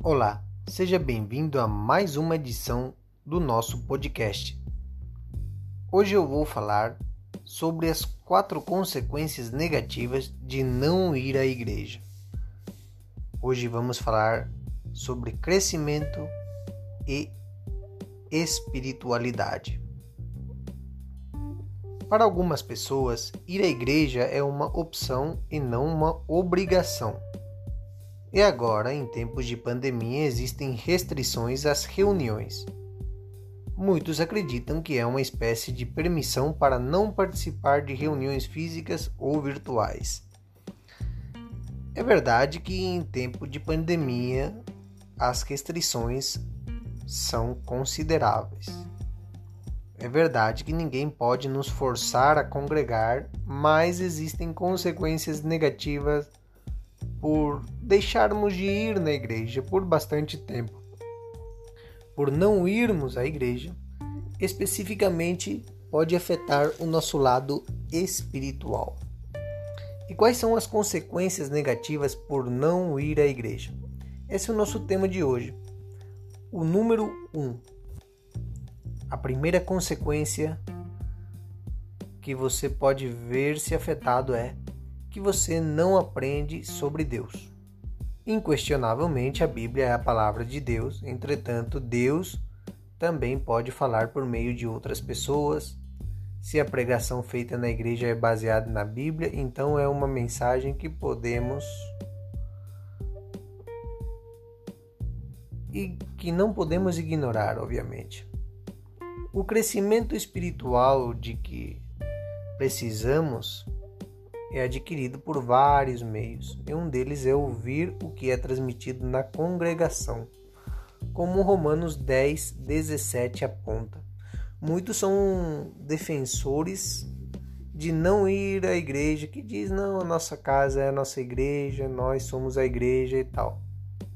Olá, seja bem-vindo a mais uma edição do nosso podcast. Hoje eu vou falar sobre as quatro consequências negativas de não ir à igreja. Hoje vamos falar sobre crescimento e espiritualidade. Para algumas pessoas, ir à igreja é uma opção e não uma obrigação. E agora, em tempos de pandemia, existem restrições às reuniões. Muitos acreditam que é uma espécie de permissão para não participar de reuniões físicas ou virtuais. É verdade que em tempo de pandemia as restrições são consideráveis. É verdade que ninguém pode nos forçar a congregar, mas existem consequências negativas por deixarmos de ir na igreja por bastante tempo. Por não irmos à igreja, especificamente pode afetar o nosso lado espiritual. E quais são as consequências negativas por não ir à igreja? Esse é o nosso tema de hoje. O número 1. Um, a primeira consequência que você pode ver se afetado é que você não aprende sobre Deus. Inquestionavelmente, a Bíblia é a palavra de Deus, entretanto, Deus também pode falar por meio de outras pessoas. Se a pregação feita na igreja é baseada na Bíblia, então é uma mensagem que podemos e que não podemos ignorar, obviamente. O crescimento espiritual de que precisamos é adquirido por vários meios, e um deles é ouvir o que é transmitido na congregação, como Romanos 10, 17 aponta. Muitos são defensores de não ir à igreja, que diz não, a nossa casa é a nossa igreja, nós somos a igreja e tal.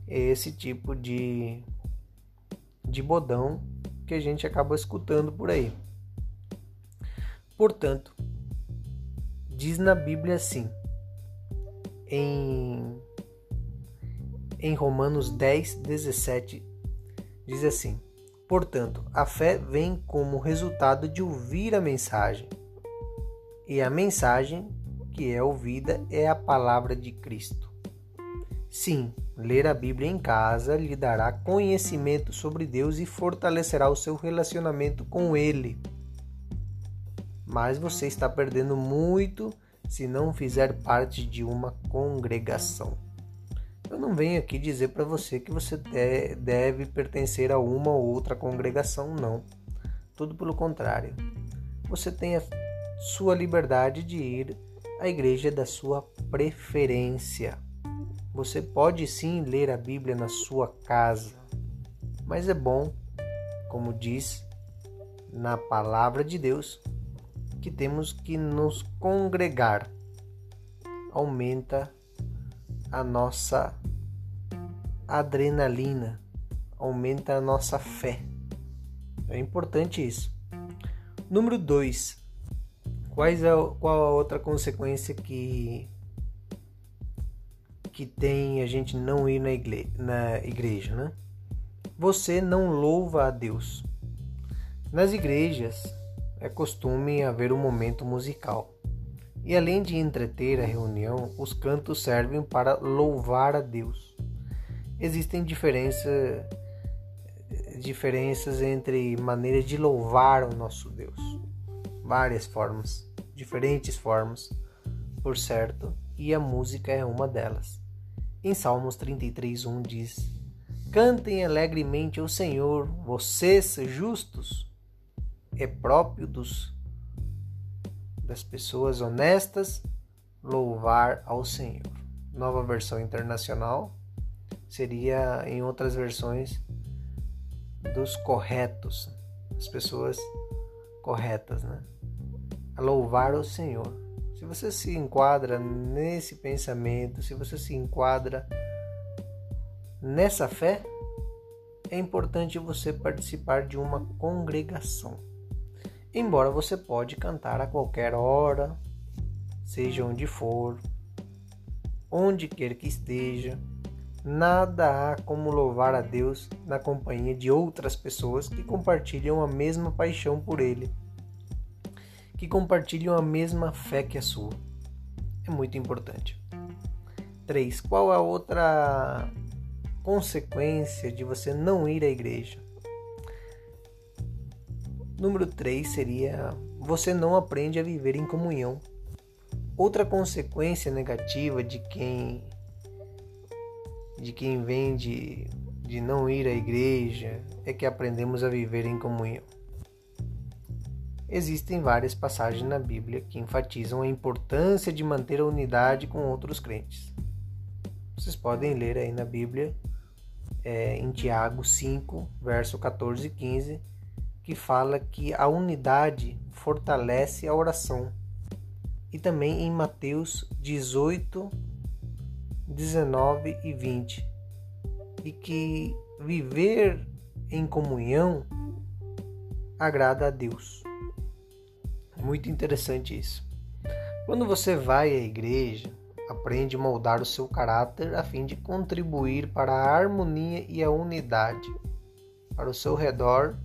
É esse tipo de de bodão que a gente acaba escutando por aí. Portanto, diz na Bíblia assim, em, em Romanos 10, 17, diz assim: Portanto, a fé vem como resultado de ouvir a mensagem, e a mensagem que é ouvida é a palavra de Cristo. Sim, ler a Bíblia em casa lhe dará conhecimento sobre Deus e fortalecerá o seu relacionamento com Ele mas você está perdendo muito se não fizer parte de uma congregação. Eu não venho aqui dizer para você que você deve pertencer a uma ou outra congregação, não. Tudo pelo contrário. Você tem a sua liberdade de ir à igreja da sua preferência. Você pode sim ler a Bíblia na sua casa, mas é bom, como diz na palavra de Deus, que temos que nos congregar. Aumenta a nossa adrenalina, aumenta a nossa fé. É importante isso. Número 2. Quais é, qual a outra consequência que que tem a gente não ir na igreja, na igreja, né? Você não louva a Deus. Nas igrejas, é costume haver um momento musical. E além de entreter a reunião, os cantos servem para louvar a Deus. Existem diferença, diferenças entre maneiras de louvar o nosso Deus. Várias formas, diferentes formas, por certo, e a música é uma delas. Em Salmos 33:1 diz: Cantem alegremente ao Senhor, vocês justos é próprio dos das pessoas honestas louvar ao Senhor. Nova versão internacional seria em outras versões dos corretos, as pessoas corretas, né? A louvar o Senhor. Se você se enquadra nesse pensamento, se você se enquadra nessa fé, é importante você participar de uma congregação embora você pode cantar a qualquer hora, seja onde for, onde quer que esteja, Nada há como louvar a Deus na companhia de outras pessoas que compartilham a mesma paixão por Ele, que compartilham a mesma fé que a sua. É muito importante. 3. Qual a outra consequência de você não ir à igreja? Número 3 seria você não aprende a viver em comunhão. Outra consequência negativa de quem de quem vem de, de não ir à igreja é que aprendemos a viver em comunhão. Existem várias passagens na Bíblia que enfatizam a importância de manter a unidade com outros crentes. Vocês podem ler aí na Bíblia, é, em Tiago 5, verso 14 e 15, que fala que a unidade fortalece a oração. E também em Mateus 18, 19 e 20. E que viver em comunhão agrada a Deus. Muito interessante isso. Quando você vai à igreja, aprende a moldar o seu caráter a fim de contribuir para a harmonia e a unidade para o seu redor,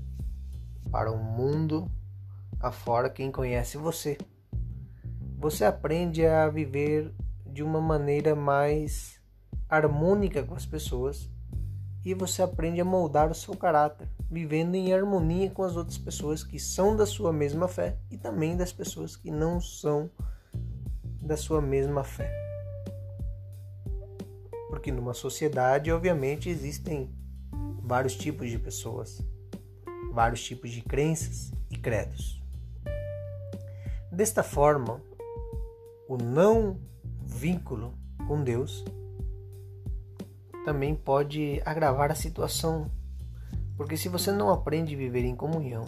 para o mundo afora quem conhece você. Você aprende a viver de uma maneira mais harmônica com as pessoas e você aprende a moldar o seu caráter, vivendo em harmonia com as outras pessoas que são da sua mesma fé e também das pessoas que não são da sua mesma fé. Porque numa sociedade, obviamente, existem vários tipos de pessoas, vários tipos de crenças e credos. Desta forma, o não vínculo com Deus também pode agravar a situação, porque se você não aprende a viver em comunhão,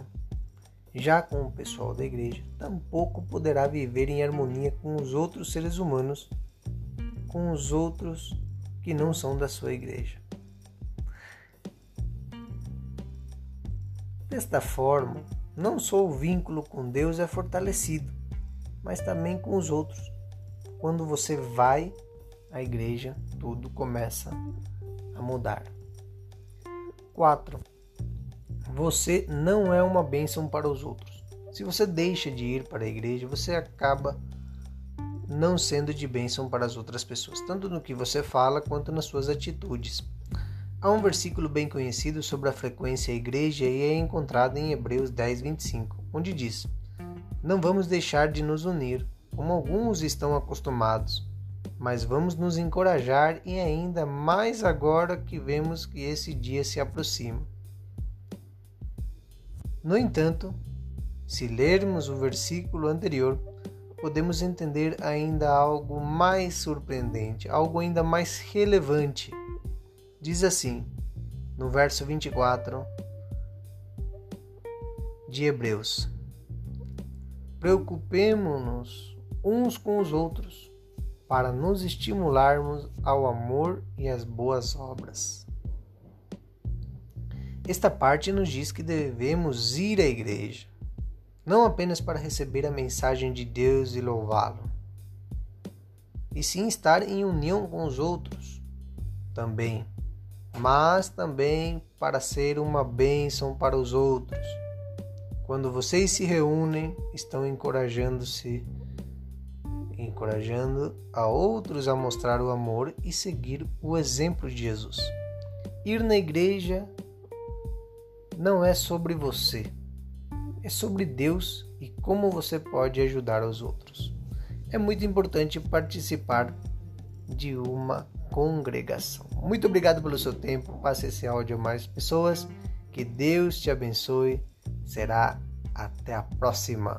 já com o pessoal da igreja, tampouco poderá viver em harmonia com os outros seres humanos, com os outros que não são da sua igreja. Desta forma, não só o vínculo com Deus é fortalecido, mas também com os outros quando você vai à igreja, tudo começa a mudar. 4. Você não é uma bênção para os outros. Se você deixa de ir para a igreja, você acaba não sendo de bênção para as outras pessoas, tanto no que você fala quanto nas suas atitudes. Há um versículo bem conhecido sobre a frequência à igreja e é encontrado em Hebreus 10, 25, onde diz: Não vamos deixar de nos unir, como alguns estão acostumados, mas vamos nos encorajar e ainda mais agora que vemos que esse dia se aproxima. No entanto, se lermos o versículo anterior, podemos entender ainda algo mais surpreendente, algo ainda mais relevante. Diz assim, no verso 24 de Hebreus: Preocupemo-nos uns com os outros, para nos estimularmos ao amor e às boas obras. Esta parte nos diz que devemos ir à igreja, não apenas para receber a mensagem de Deus e louvá-lo, e sim estar em união com os outros também, mas também para ser uma bênção para os outros. Quando vocês se reúnem, estão encorajando-se encorajando a outros a mostrar o amor e seguir o exemplo de Jesus. Ir na igreja não é sobre você, é sobre Deus e como você pode ajudar os outros. É muito importante participar de uma congregação. Muito obrigado pelo seu tempo. Passe esse áudio a mais pessoas. Que Deus te abençoe. Será até a próxima.